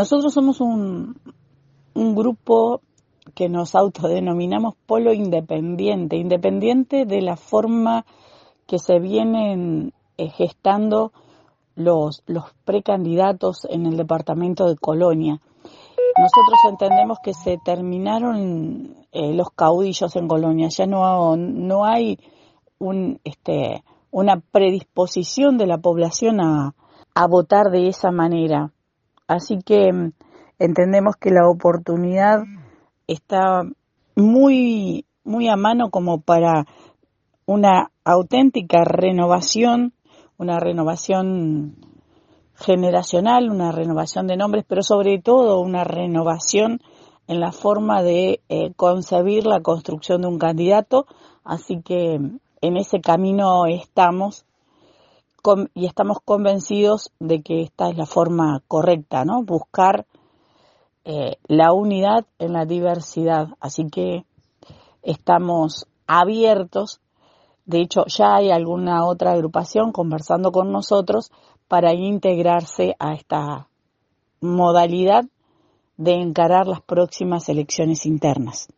Nosotros somos un, grupo que nos autodenominamos polo independiente, independiente de la forma que se vienen eh, gestando los, precandidatos en el departamento de Colonia. Nosotros entendemos que se terminaron eh, los caudillos en Colonia, ya no, no hay un, este, una predisposición de la población a votar de esa manera. Así que mm, entendemos que la oportunidad está muy, muy a mano como para una auténtica renovación, una renovación generacional, una renovación de nombres, pero sobre todo una renovación en la forma de eh, concebir la construcción de un candidato. Así que en ese camino estamos y estamos convencidos de que esta es la forma correcta, ¿no? Buscar eh, la unidad en la diversidad. Así que estamos abiertos. De hecho, ya hay alguna otra agrupación conversando con nosotros para integrarse a esta modalidad de encarar las próximas elecciones internas.